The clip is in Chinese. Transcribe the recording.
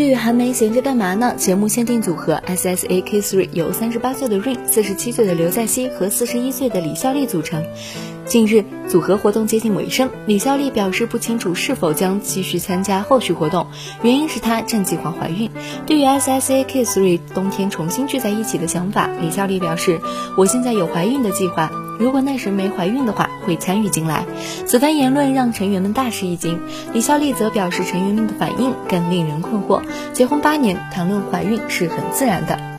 剧还没闲着干嘛呢？节目限定组合 S S A K Three 由三十八岁的 Rain、四十七岁的刘在熙和四十一岁的李孝利组成。近日，组合活动接近尾声，李孝利表示不清楚是否将继续参加后续活动，原因是她正计划怀孕。对于 S S A K Three 冬天重新聚在一起的想法，李孝利表示：“我现在有怀孕的计划。”如果那时没怀孕的话，会参与进来。此番言论让成员们大吃一惊。李孝利则表示，成员们的反应更令人困惑。结婚八年，谈论怀孕是很自然的。